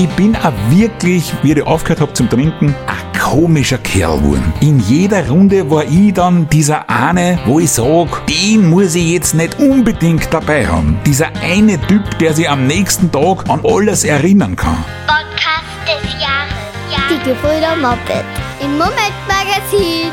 Ich bin auch wirklich, wie ich aufgehört habe zum Trinken, ein komischer Kerl geworden. In jeder Runde war ich dann dieser eine, wo ich sag, den muss ich jetzt nicht unbedingt dabei haben. Dieser eine Typ, der sich am nächsten Tag an alles erinnern kann. Podcast des Jahres. Ja. Die Gebrüder Moped im Momentmagazin.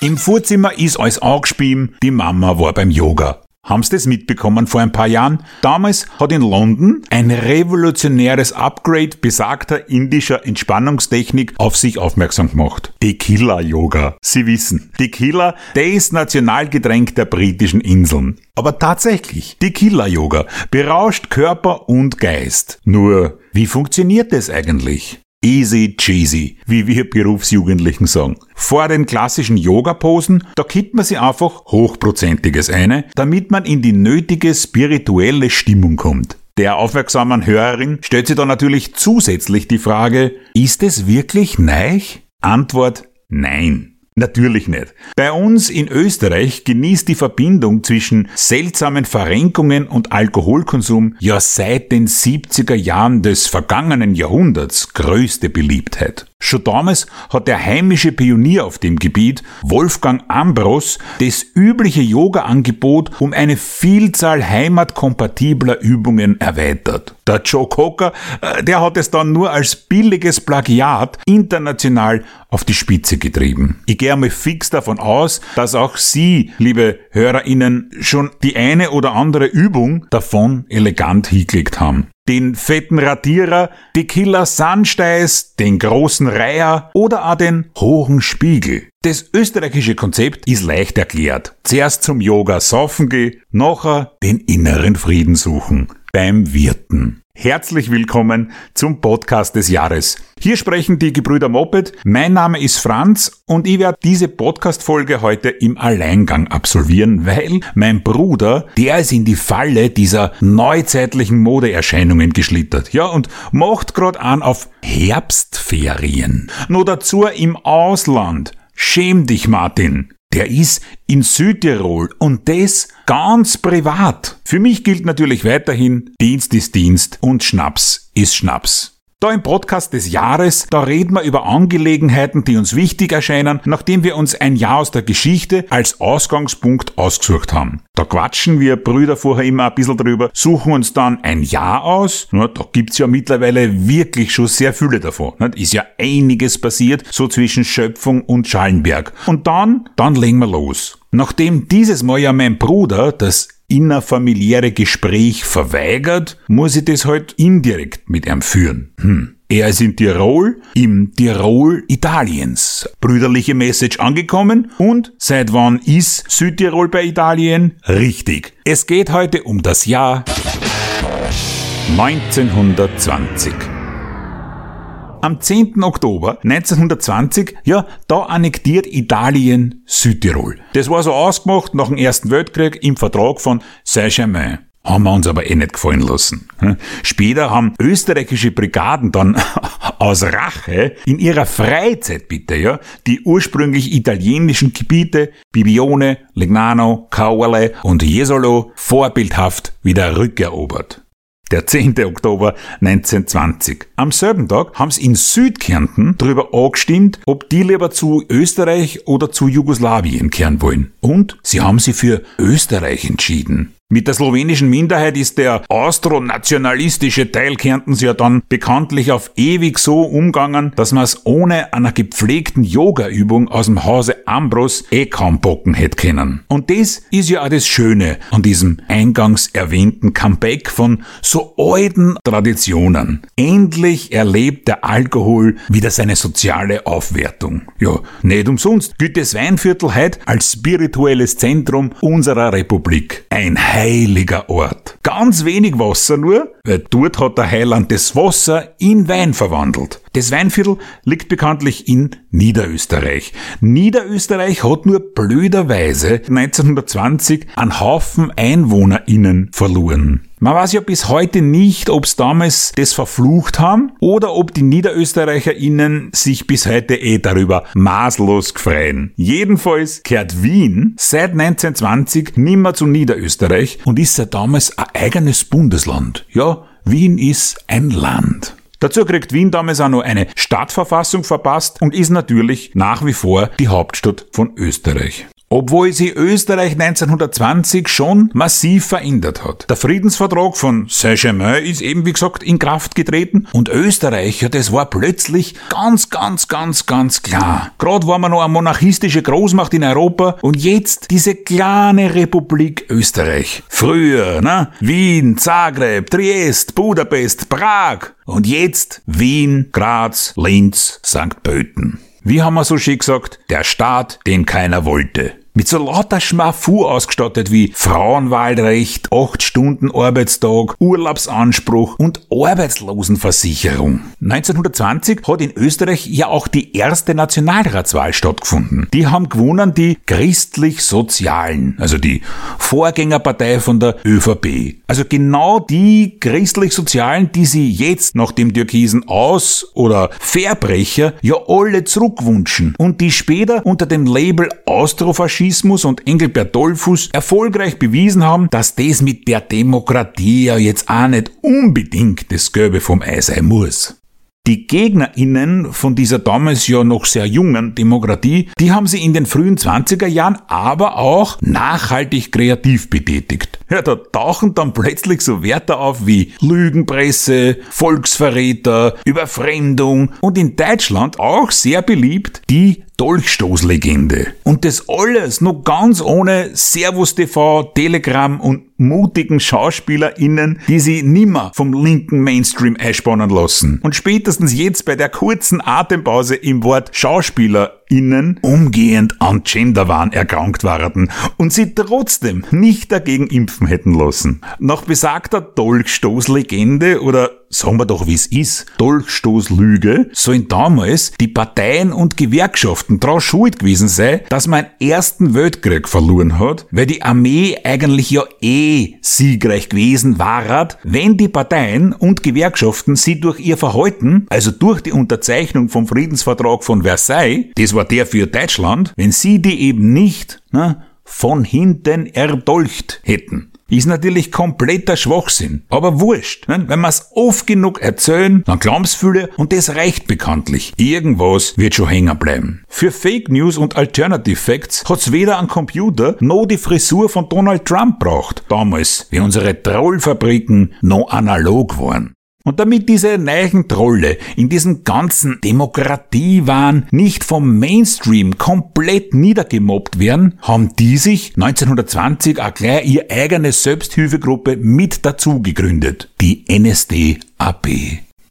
Im Vorzimmer ist alles angespielt, die Mama war beim Yoga. Haben Sie das mitbekommen vor ein paar Jahren? Damals hat in London ein revolutionäres Upgrade besagter indischer Entspannungstechnik auf sich aufmerksam gemacht. Tequila-Yoga. Sie wissen, Tequila, der ist Nationalgetränk der britischen Inseln. Aber tatsächlich, Tequila-Yoga berauscht Körper und Geist. Nur, wie funktioniert das eigentlich? Easy cheesy, wie wir Berufsjugendlichen sagen. Vor den klassischen Yoga-Posen, da kippt man sich einfach Hochprozentiges eine, damit man in die nötige spirituelle Stimmung kommt. Der aufmerksamen Hörerin stellt sich da natürlich zusätzlich die Frage, ist es wirklich neich? Antwort, nein. Natürlich nicht. Bei uns in Österreich genießt die Verbindung zwischen seltsamen Verrenkungen und Alkoholkonsum ja seit den 70er Jahren des vergangenen Jahrhunderts größte Beliebtheit. Schon damals hat der heimische Pionier auf dem Gebiet, Wolfgang Ambros, das übliche Yoga-Angebot um eine Vielzahl heimatkompatibler Übungen erweitert. Der Joe Cocker, äh, der hat es dann nur als billiges Plagiat international auf die Spitze getrieben. Ich gehe einmal fix davon aus, dass auch Sie, liebe HörerInnen, schon die eine oder andere Übung davon elegant hingelegt haben den fetten Radierer, die Killer Sandsteiß, den großen Reiher oder auch den hohen Spiegel. Das österreichische Konzept ist leicht erklärt. Zuerst zum Yoga saufen gehen, nachher den inneren Frieden suchen. Beim Wirten. Herzlich willkommen zum Podcast des Jahres. Hier sprechen die Gebrüder Moped. Mein Name ist Franz und ich werde diese Podcast-Folge heute im Alleingang absolvieren, weil mein Bruder, der ist in die Falle dieser neuzeitlichen Modeerscheinungen geschlittert. Ja, und macht grad an auf Herbstferien. Nur dazu im Ausland. Schäm dich, Martin. Der ist in Südtirol und das ganz privat. Für mich gilt natürlich weiterhin, Dienst ist Dienst und Schnaps ist Schnaps. Da im Podcast des Jahres, da reden wir über Angelegenheiten, die uns wichtig erscheinen, nachdem wir uns ein Jahr aus der Geschichte als Ausgangspunkt ausgesucht haben. Da quatschen wir Brüder vorher immer ein bisschen drüber, suchen uns dann ein Jahr aus. Na, da gibt's ja mittlerweile wirklich schon sehr viele davon. Nicht? Ist ja einiges passiert, so zwischen Schöpfung und Schallenberg. Und dann, dann legen wir los. Nachdem dieses Mal ja mein Bruder das innerfamiliäre Gespräch verweigert, muss ich das halt indirekt mit ihm führen. Hm. Er ist in Tirol, im Tirol Italiens. Brüderliche Message angekommen und seit wann ist Südtirol bei Italien? Richtig. Es geht heute um das Jahr 1920. Am 10. Oktober 1920, ja, da annektiert Italien Südtirol. Das war so ausgemacht nach dem Ersten Weltkrieg im Vertrag von Saint-Germain. Haben wir uns aber eh nicht gefallen lassen. Später haben österreichische Brigaden dann aus Rache in ihrer Freizeit bitte, ja, die ursprünglich italienischen Gebiete Bibione, Legnano, Caorle und Jesolo vorbildhaft wieder rückerobert der 10. Oktober 1920. Am selben Tag haben sie in Südkärnten darüber angestimmt, ob die lieber zu Österreich oder zu Jugoslawien kehren wollen. Und sie haben sich für Österreich entschieden. Mit der slowenischen Minderheit ist der austronationalistische Teil Kärntens ja dann bekanntlich auf ewig so umgangen, dass man es ohne einer gepflegten Yoga-Übung aus dem Hause Ambros eh kaum bocken hätte können. Und das ist ja auch das Schöne an diesem eingangs erwähnten Comeback von so alten Traditionen. Endlich erlebt der Alkohol wieder seine soziale Aufwertung. Ja, nicht umsonst gilt das Weinviertel heute als spirituelles Zentrum unserer Republik. Ein heiliger Ort. Ganz wenig Wasser nur, weil dort hat der Heiland das Wasser in Wein verwandelt. Das Weinviertel liegt bekanntlich in Niederösterreich. Niederösterreich hat nur blöderweise 1920 einen Haufen EinwohnerInnen verloren. Man weiß ja bis heute nicht, ob es damals das verflucht haben oder ob die NiederösterreicherInnen sich bis heute eh darüber maßlos gefreien. Jedenfalls kehrt Wien seit 1920 nimmer zu Niederösterreich und ist seit damals ein eigenes Bundesland. Ja, Wien ist ein Land. Dazu kriegt Wien damals auch noch eine Stadtverfassung verpasst und ist natürlich nach wie vor die Hauptstadt von Österreich obwohl sie Österreich 1920 schon massiv verändert hat. Der Friedensvertrag von Saint-Germain ist eben wie gesagt in Kraft getreten und Österreich, ja, das war plötzlich ganz, ganz, ganz, ganz klar. Gerade war man noch eine monarchistische Großmacht in Europa und jetzt diese kleine Republik Österreich. Früher, ne? Wien, Zagreb, Triest, Budapest, Prag und jetzt Wien, Graz, Linz, St. Pölten. Wie haben wir so schön gesagt? Der Staat, den keiner wollte. Mit so lauter Schmafu ausgestattet wie Frauenwahlrecht, 8 Stunden Arbeitstag, Urlaubsanspruch und Arbeitslosenversicherung. 1920 hat in Österreich ja auch die erste Nationalratswahl stattgefunden. Die haben gewonnen die christlich-sozialen, also die Vorgängerpartei von der ÖVP. Also genau die christlich-sozialen, die sie jetzt nach dem türkisen Aus- oder Verbrecher ja alle zurückwünschen und die später unter dem Label Austrofaschismus Faschismus und Engelbert Dollfuß erfolgreich bewiesen haben, dass das mit der Demokratie ja jetzt auch nicht unbedingt das Gelbe vom Ei sein muss. Die GegnerInnen von dieser damals ja noch sehr jungen Demokratie, die haben sie in den frühen 20er Jahren aber auch nachhaltig kreativ betätigt. Ja, da tauchen dann plötzlich so Wörter auf wie Lügenpresse, Volksverräter, Überfremdung und in Deutschland auch sehr beliebt die Dolchstoßlegende. Und das alles noch ganz ohne Servus TV, Telegram und mutigen SchauspielerInnen, die sie nimmer vom linken Mainstream einspannen lassen. Und spätestens jetzt bei der kurzen Atempause im Wort SchauspielerInnen umgehend an Genderwahn erkrankt waren und sie trotzdem nicht dagegen impfen hätten lassen. Nach besagter Dolchstoßlegende oder sagen wir doch wie es ist, Dolchstoßlüge, sollen damals die Parteien und Gewerkschaften dran schuld gewesen sein, dass man einen ersten Weltkrieg verloren hat, weil die Armee eigentlich ja eh siegreich gewesen war, wenn die Parteien und Gewerkschaften sie durch ihr Verhalten, also durch die Unterzeichnung vom Friedensvertrag von Versailles, das war der für Deutschland, wenn sie die eben nicht na, von hinten erdolcht hätten ist natürlich kompletter Schwachsinn. Aber wurscht. Ne? Wenn wir's oft genug erzählen, dann glauben's viele und das reicht bekanntlich. Irgendwas wird schon hängen bleiben. Für Fake News und Alternative Facts hat's weder ein Computer noch die Frisur von Donald Trump braucht. Damals, wie unsere Trollfabriken noch analog waren. Und damit diese neuen Trolle in diesem ganzen Demokratiewahn nicht vom Mainstream komplett niedergemobbt werden, haben die sich 1920 auch gleich ihre eigene Selbsthilfegruppe mit dazu gegründet. Die NSDAP.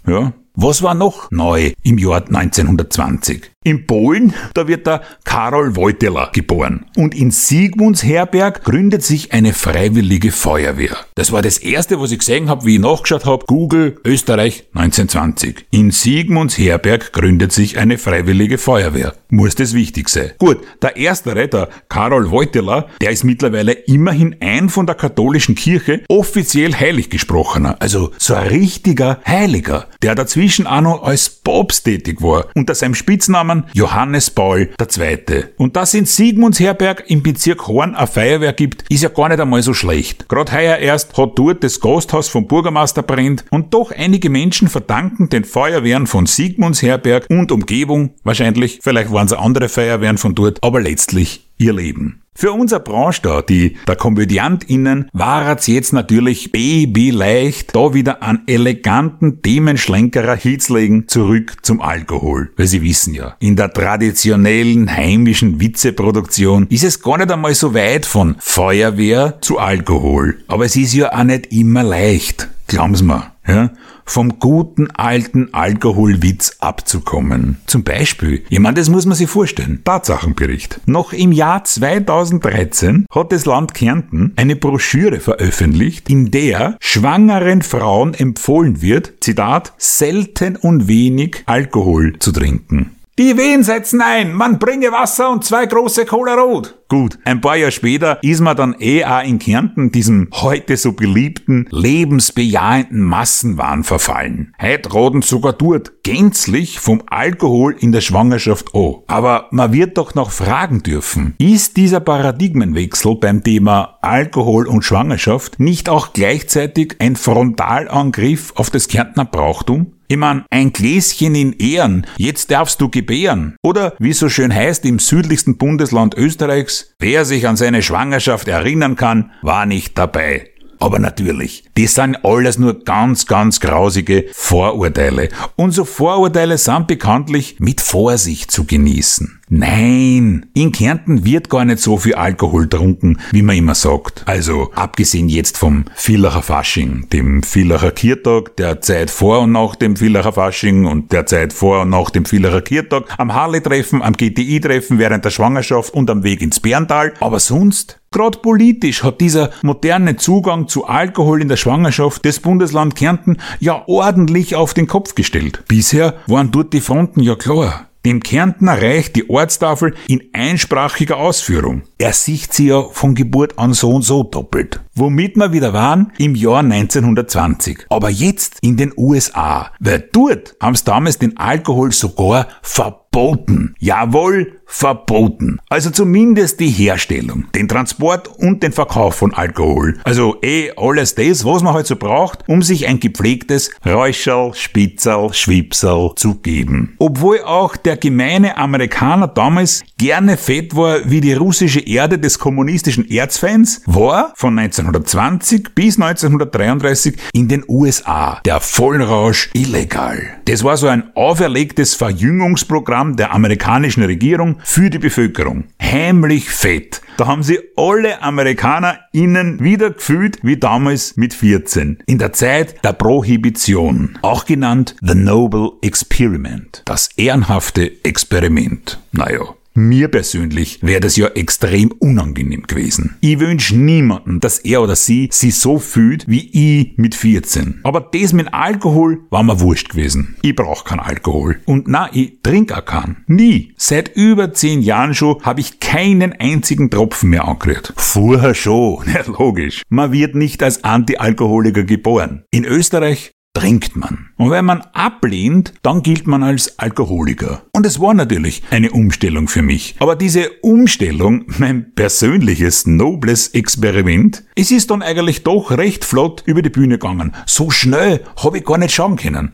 Ja, was war noch neu im Jahr 1920? In Polen, da wird der Karol Wojtyla geboren. Und in Sigmundsherberg gründet sich eine freiwillige Feuerwehr. Das war das erste, was ich gesehen habe, wie ich nachgeschaut habe. Google Österreich 1920. In Sigmundsherberg gründet sich eine freiwillige Feuerwehr. Muss das wichtig sein. Gut, der erstere, der Karol Wojtyla, der ist mittlerweile immerhin ein von der katholischen Kirche offiziell heilig gesprochener. Also so ein richtiger Heiliger, der dazwischen auch noch als Papst tätig war. Unter seinem Spitznamen Johannes Paul II. Und dass in Sigmundsherberg im Bezirk Horn eine Feuerwehr gibt, ist ja gar nicht einmal so schlecht. Gerade heuer erst hat dort das Gasthaus vom Bürgermeister brennt und doch einige Menschen verdanken den Feuerwehren von Sigmundsherberg und Umgebung, wahrscheinlich, vielleicht waren es andere Feuerwehren von dort, aber letztlich ihr Leben. Für unsere Branche da, die der KomödiantInnen, war es jetzt natürlich babyleicht, da wieder an eleganten Themenschlenkerer hinzulegen, zurück zum Alkohol. Weil Sie wissen ja, in der traditionellen heimischen Witzeproduktion ist es gar nicht einmal so weit von Feuerwehr zu Alkohol. Aber es ist ja auch nicht immer leicht. Glauben Sie mir. Ja? vom guten alten Alkoholwitz abzukommen. Zum Beispiel, ich meine, das muss man sich vorstellen, Tatsachenbericht. Noch im Jahr 2013 hat das Land Kärnten eine Broschüre veröffentlicht, in der schwangeren Frauen empfohlen wird, Zitat, selten und wenig Alkohol zu trinken. Die Wehen setzen ein, man bringe Wasser und zwei große Cola Rot. gut, ein paar Jahre später ist man dann eh auch in Kärnten diesem heute so beliebten, lebensbejahenden Massenwahn verfallen. Heute roden sogar dort gänzlich vom Alkohol in der Schwangerschaft an. Aber man wird doch noch fragen dürfen, ist dieser Paradigmenwechsel beim Thema Alkohol und Schwangerschaft nicht auch gleichzeitig ein Frontalangriff auf das Kärntner Brauchtum? Mein, ein Gläschen in Ehren, jetzt darfst du gebären. Oder wie so schön heißt im südlichsten Bundesland Österreichs, wer sich an seine Schwangerschaft erinnern kann, war nicht dabei. Aber natürlich, das sind alles nur ganz, ganz grausige Vorurteile. Und so Vorurteile sind bekanntlich mit Vorsicht zu genießen. Nein, in Kärnten wird gar nicht so viel Alkohol trunken, wie man immer sagt. Also abgesehen jetzt vom Villacher Fasching, dem Villacher Kirtag, der Zeit vor und nach dem Villacher Fasching und der Zeit vor und nach dem Villacher Kirtag, am Harley-Treffen, am GTI-Treffen während der Schwangerschaft und am Weg ins Berntal. Aber sonst Gerade politisch hat dieser moderne Zugang zu Alkohol in der Schwangerschaft des Bundesland Kärnten ja ordentlich auf den Kopf gestellt. Bisher waren dort die Fronten ja klar. Dem Kärntner reicht die Ortstafel in einsprachiger Ausführung. Er sieht sie ja von Geburt an so und so doppelt. Womit wir wieder waren im Jahr 1920. Aber jetzt in den USA. Weil dort haben sie damals den Alkohol sogar verboten. Jawohl, verboten. Also zumindest die Herstellung, den Transport und den Verkauf von Alkohol. Also eh alles das, was man halt so braucht, um sich ein gepflegtes Räuscherl, Spitzerl, Schwipserl zu geben. Obwohl auch der gemeine Amerikaner damals gerne fett war wie die russische Erde des kommunistischen Erzfeinds, war von 1920 bis 1933 in den USA der Vollrausch illegal. Das war so ein auferlegtes Verjüngungsprogramm der amerikanischen Regierung für die Bevölkerung. Heimlich fett. Da haben sie alle Amerikaner innen wieder gefühlt wie damals mit 14. In der Zeit der Prohibition. Auch genannt The Noble Experiment. Das ehrenhafte Experiment. Naja, mir persönlich wäre das ja extrem unangenehm gewesen. Ich wünsche niemanden, dass er oder sie sich so fühlt wie ich mit 14. Aber das mit Alkohol war mir wurscht gewesen. Ich brauche keinen Alkohol. Und na, ich trinke auch keinen. Nie. Seit über 10 Jahren schon habe ich keinen einzigen Tropfen mehr angerührt. Vorher schon. Ja, logisch. Man wird nicht als Antialkoholiker geboren. In Österreich trinkt man. Und wenn man ablehnt, dann gilt man als Alkoholiker. Und es war natürlich eine Umstellung für mich. Aber diese Umstellung, mein persönliches, nobles Experiment, es ist dann eigentlich doch recht flott über die Bühne gegangen. So schnell habe ich gar nicht schauen können.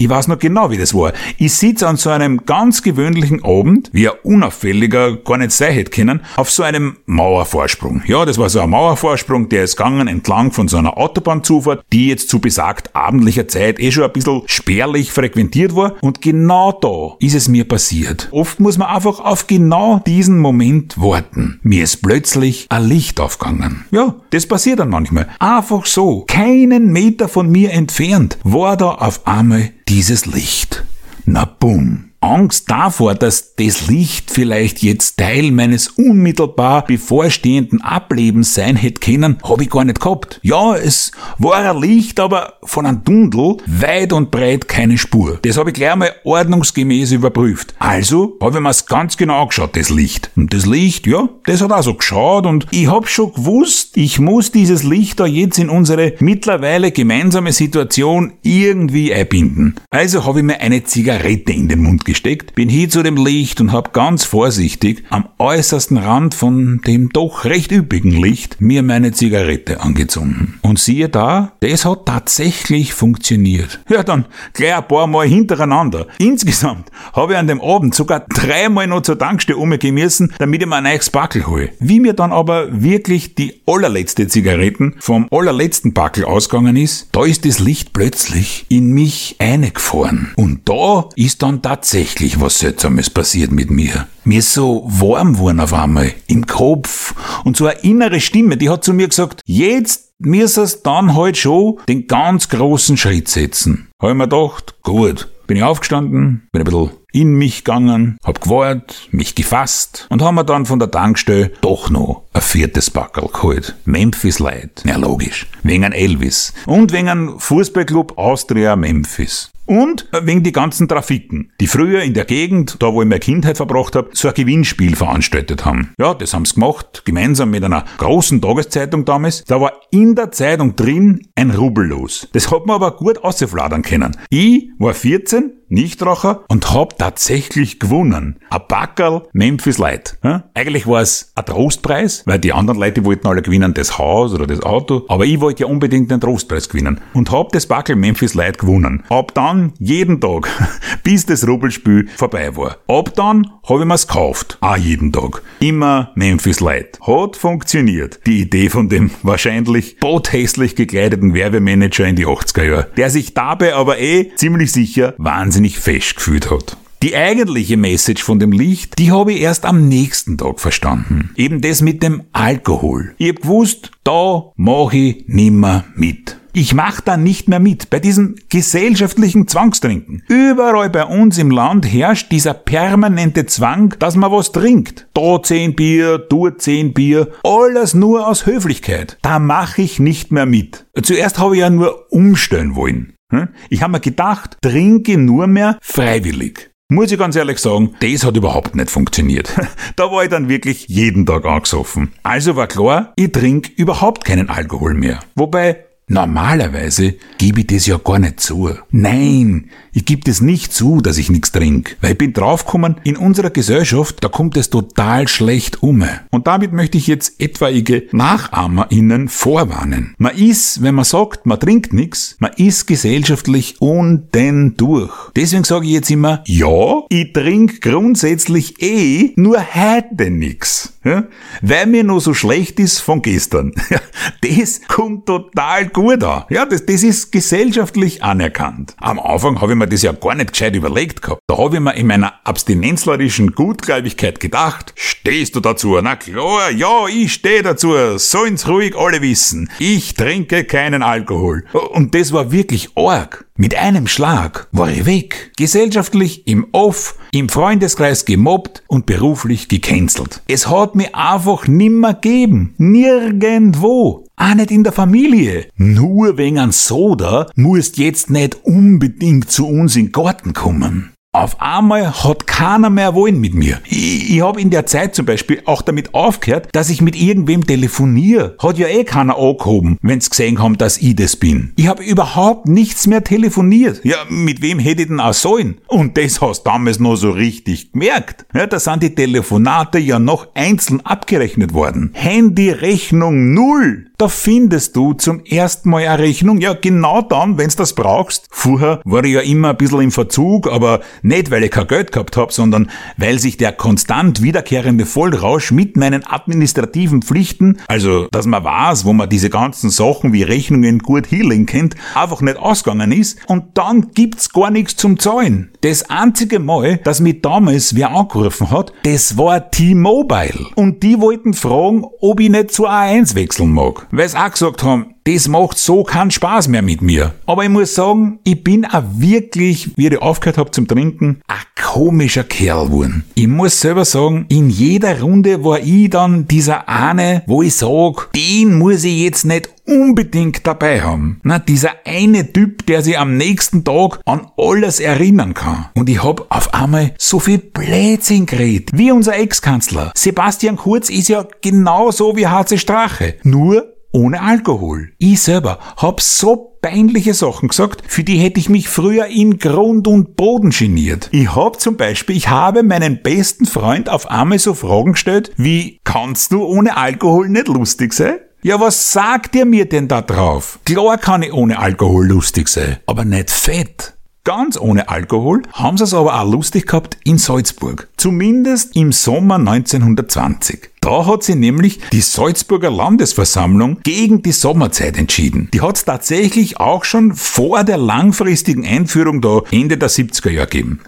Ich weiß noch genau, wie das war. Ich sitze an so einem ganz gewöhnlichen Abend, wie ein unauffälliger gar nicht sein hätte können, auf so einem Mauervorsprung. Ja, das war so ein Mauervorsprung, der ist gegangen entlang von so einer Autobahnzufahrt, die jetzt zu besagt abendlicher Zeit eh schon ein bisschen spärlich frequentiert war. Und genau da ist es mir passiert. Oft muss man einfach auf genau diesen Moment warten. Mir ist plötzlich ein Licht aufgegangen. Ja, das passiert dann manchmal. Einfach so, keinen Meter von mir entfernt, war da auf einmal dieses Licht. Na bumm. Angst davor, dass das Licht vielleicht jetzt Teil meines unmittelbar bevorstehenden Ablebens sein hätte können, habe ich gar nicht gehabt. Ja, es war ein Licht, aber von einem Dundel weit und breit keine Spur. Das habe ich gleich einmal ordnungsgemäß überprüft. Also habe ich mir's ganz genau angeschaut, das Licht. Und das Licht, ja, das hat auch so geschaut und ich habe schon gewusst, ich muss dieses Licht da jetzt in unsere mittlerweile gemeinsame Situation irgendwie einbinden. Also habe ich mir eine Zigarette in den Mund gesteckt, bin hier zu dem Licht und habe ganz vorsichtig am äußersten Rand von dem doch recht üppigen Licht mir meine Zigarette angezündet. Und siehe da, das hat tatsächlich funktioniert. Ja, dann gleich ein paar Mal hintereinander. Insgesamt habe ich an dem Abend sogar dreimal noch zur Tankstelle umgehen müssen, damit ich mir ein neues Backel hole. Wie mir dann aber wirklich die allerletzte Zigaretten vom allerletzten Backel ausgegangen ist, da ist das Licht plötzlich in mich eingefahren. Und da ist dann tatsächlich tatsächlich was Seltsames passiert mit mir. Mir ist so warm geworden auf einmal im Kopf und so eine innere Stimme, die hat zu mir gesagt, jetzt müsstest dann halt schon den ganz großen Schritt setzen. Habe ich mir gedacht, gut, bin ich aufgestanden, bin ein bisschen in mich gegangen, hab gewartet, mich gefasst und haben mir dann von der Tankstelle doch noch ein viertes Backel geholt. Memphis Light. Ja, logisch. Wegen ein Elvis. Und wegen ein Fußballclub Austria Memphis. Und wegen die ganzen Trafiken, die früher in der Gegend, da wo ich meine Kindheit verbracht habe, so ein Gewinnspiel veranstaltet haben. Ja, das haben sie gemacht, gemeinsam mit einer großen Tageszeitung damals. Da war in der Zeitung drin ein Rubel los. Das hat man aber gut ausfladern können. Ich war 14, Nichtraucher und hab tatsächlich gewonnen. Ein Backerl Memphis Light. Ja? Eigentlich war es ein Trostpreis, weil die anderen Leute wollten alle gewinnen, das Haus oder das Auto. Aber ich wollte ja unbedingt den Trostpreis gewinnen. Und hab das Backerl Memphis Light gewonnen. Ab dann jeden Tag, bis das Rubbelspiel vorbei war. Ab dann habe ich mir's gekauft. Auch jeden Tag. Immer Memphis Light. Hat funktioniert. Die Idee von dem wahrscheinlich bothässlich gekleideten Werbemanager in die 80er Jahre. Der sich dabei aber eh ziemlich sicher wahnsinnig wahnsinnig fest gefühlt hat. Die eigentliche Message von dem Licht, die habe ich erst am nächsten Tag verstanden. Eben das mit dem Alkohol. Ich hab gewusst, da mache ich nimmer mit. Ich mach da nicht mehr mit bei diesem gesellschaftlichen Zwangstrinken. Überall bei uns im Land herrscht dieser permanente Zwang, dass man was trinkt. Da zehn Bier, dort zehn Bier, alles nur aus Höflichkeit. Da mache ich nicht mehr mit. Zuerst habe ich ja nur umstellen wollen. Hm? Ich habe mir gedacht, trinke nur mehr freiwillig. Muss ich ganz ehrlich sagen, das hat überhaupt nicht funktioniert. Da war ich dann wirklich jeden Tag angesoffen. Also war klar, ich trinke überhaupt keinen Alkohol mehr. Wobei, Normalerweise gebe ich das ja gar nicht zu. Nein, ich gebe das nicht zu, dass ich nichts trinke. Weil ich bin draufgekommen, in unserer Gesellschaft, da kommt es total schlecht um. Und damit möchte ich jetzt etwaige NachahmerInnen vorwarnen. Man ist, wenn man sagt, man trinkt nichts, man ist gesellschaftlich unten durch. Deswegen sage ich jetzt immer, ja, ich trinke grundsätzlich eh, nur heute nichts. Ja? Weil mir nur so schlecht ist von gestern. das kommt total gut an. Ja, das, das ist gesellschaftlich anerkannt. Am Anfang habe ich mir das ja gar nicht gescheit überlegt gehabt. Da habe ich mir in meiner abstinenzlerischen Gutgläubigkeit gedacht, stehst du dazu? Na klar, ja, ich stehe dazu. Sollen's ruhig alle wissen. Ich trinke keinen Alkohol. Und das war wirklich arg. Mit einem Schlag war ich weg. Gesellschaftlich im Off, im Freundeskreis gemobbt und beruflich gecancelt. Es hat mir einfach nimmer geben. Nirgendwo. Auch nicht in der Familie. Nur wegen ein Soda musst jetzt nicht unbedingt zu uns in den Garten kommen. Auf einmal hat keiner mehr wollen mit mir. Ich, ich habe in der Zeit zum Beispiel auch damit aufgehört, dass ich mit irgendwem telefoniere. Hat ja eh keiner angehoben, wenn's gesehen haben, dass ich das bin. Ich habe überhaupt nichts mehr telefoniert. Ja, mit wem hätte ich denn auch sollen? Und das hast du damals noch so richtig gemerkt. Ja, da sind die Telefonate ja noch einzeln abgerechnet worden. Handyrechnung null. Da findest du zum ersten Mal eine Rechnung, ja genau dann, wenn's das brauchst. Vorher war ich ja immer ein bisschen im Verzug, aber nicht, weil ich kein Geld gehabt habe, sondern weil sich der konstant wiederkehrende Vollrausch mit meinen administrativen Pflichten, also dass man weiß, wo man diese ganzen Sachen wie Rechnungen gut healing kennt, einfach nicht ausgegangen ist und dann gibt's gar nichts zum Zahlen. Das einzige Mal, dass mich damals wer angerufen hat, das war T-Mobile. Und die wollten fragen, ob ich nicht zu A1 wechseln mag. Weil sie auch gesagt haben, das macht so keinen Spaß mehr mit mir. Aber ich muss sagen, ich bin auch wirklich, wie ich aufgehört habe zum Trinken, ein komischer Kerl geworden. Ich muss selber sagen, in jeder Runde war ich dann dieser eine, wo ich sag, den muss ich jetzt nicht unbedingt dabei haben. Na, dieser eine Typ, der sich am nächsten Tag an alles erinnern kann. Und ich hab auf einmal so viel Blödsinn geredet. Wie unser Ex-Kanzler. Sebastian Kurz ist ja genauso wie HC Strache. Nur ohne Alkohol. Ich selber hab so peinliche Sachen gesagt, für die hätte ich mich früher in Grund und Boden geniert. Ich hab zum Beispiel, ich habe meinen besten Freund auf einmal so Fragen gestellt, wie, kannst du ohne Alkohol nicht lustig sein? Ja, was sagt ihr mir denn da drauf? Klar kann ich ohne Alkohol lustig sein, aber nicht fett. Ganz ohne Alkohol haben sie es aber auch lustig gehabt in Salzburg. Zumindest im Sommer 1920. Da hat sie nämlich die Salzburger Landesversammlung gegen die Sommerzeit entschieden. Die hat es tatsächlich auch schon vor der langfristigen Einführung da Ende der 70er Jahre gegeben.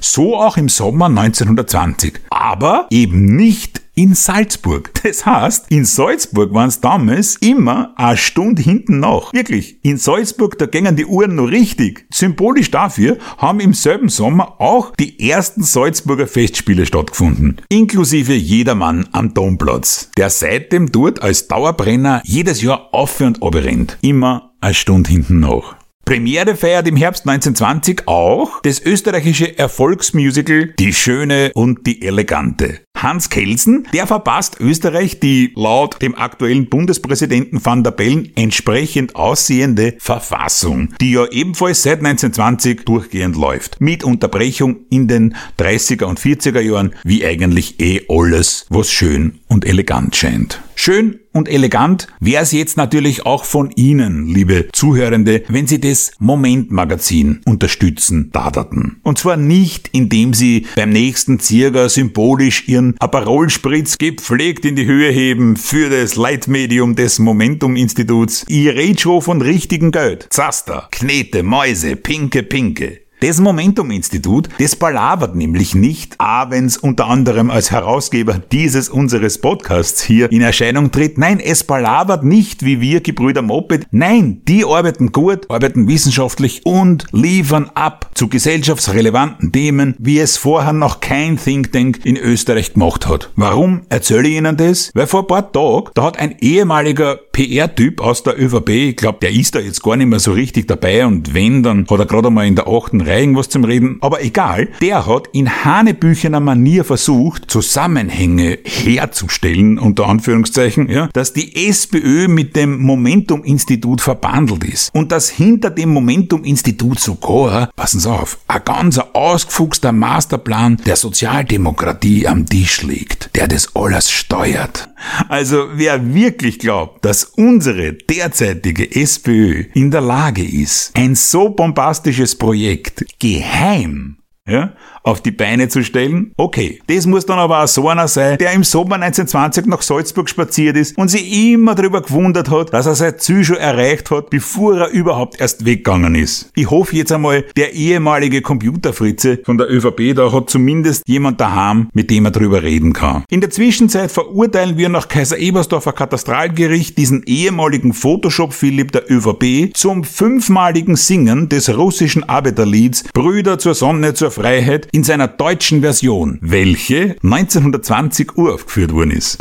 So auch im Sommer 1920. Aber eben nicht in Salzburg. Das heißt, in Salzburg waren es damals immer eine Stunde hinten nach. Wirklich, in Salzburg, da gingen die Uhren noch richtig. Symbolisch dafür haben im selben Sommer auch die ersten Salzburger Festspiele stattgefunden. Inklusive Jedermann am Domplatz, der seitdem dort als Dauerbrenner jedes Jahr auf und ab rennt. Immer eine Stunde hinten nach. Premiere feiert im Herbst 1920 auch das österreichische Erfolgsmusical Die Schöne und die Elegante. Hans Kelsen, der verpasst Österreich die laut dem aktuellen Bundespräsidenten van der Bellen entsprechend aussehende Verfassung, die ja ebenfalls seit 1920 durchgehend läuft. Mit Unterbrechung in den 30er und 40er Jahren, wie eigentlich eh alles, was schön und elegant scheint. Schön und elegant wäre es jetzt natürlich auch von Ihnen, liebe Zuhörende, wenn Sie das Moment-Magazin unterstützen daderten. Und zwar nicht, indem Sie beim nächsten Zirger symbolisch Ihren Aperolspritz gepflegt in die Höhe heben für das Leitmedium des Momentum-Instituts. Ich rede schon von richtigen Geld. Zaster, Knete, Mäuse, Pinke, Pinke. Das Momentum-Institut, das palavert nämlich nicht, auch wenn es unter anderem als Herausgeber dieses unseres Podcasts hier in Erscheinung tritt. Nein, es palavert nicht wie wir Gebrüder Moped. Nein, die arbeiten gut, arbeiten wissenschaftlich und liefern ab zu gesellschaftsrelevanten Themen, wie es vorher noch kein Think Tank in Österreich gemacht hat. Warum erzähle ich Ihnen das? Weil vor ein paar Tagen, da hat ein ehemaliger PR-Typ aus der ÖVP, ich glaube, der ist da jetzt gar nicht mehr so richtig dabei und wenn, dann hat er gerade einmal in der achten Reihe irgendwas zum Reden, aber egal, der hat in hanebüchener Manier versucht, Zusammenhänge herzustellen, unter Anführungszeichen, ja, dass die SPÖ mit dem Momentum-Institut verbandelt ist und dass hinter dem Momentum-Institut sogar, passen Sie auf, ein ganz ausgefuchster Masterplan der Sozialdemokratie am Tisch liegt, der das alles steuert. Also wer wirklich glaubt, dass unsere derzeitige SPÖ in der Lage ist, ein so bombastisches Projekt geheim ja, auf die Beine zu stellen. Okay, das muss dann aber auch so einer sein, der im Sommer 1920 nach Salzburg spaziert ist und sich immer darüber gewundert hat, dass er sein Ziel schon erreicht hat, bevor er überhaupt erst weggegangen ist. Ich hoffe jetzt einmal, der ehemalige Computerfritze von der ÖVP da hat zumindest jemand daheim, mit dem er darüber reden kann. In der Zwischenzeit verurteilen wir nach Kaiser Ebersdorfer Katastralgericht diesen ehemaligen Photoshop-Philipp der ÖVP zum fünfmaligen Singen des russischen Arbeiterlieds Brüder zur Sonne, zur Freiheit in seiner deutschen Version, welche 1920 uraufgeführt worden ist.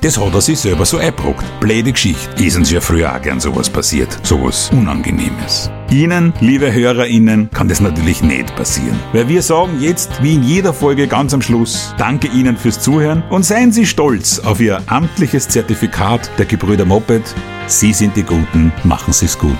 Das hat er sich selber so eingebrockt. Blöde Geschichte. Ist uns ja früher auch gern sowas passiert. Sowas Unangenehmes. Ihnen, liebe HörerInnen, kann das natürlich nicht passieren. Weil wir sagen jetzt, wie in jeder Folge ganz am Schluss, danke Ihnen fürs Zuhören und seien Sie stolz auf Ihr amtliches Zertifikat der Gebrüder Moped. Sie sind die Guten, machen Sie es gut.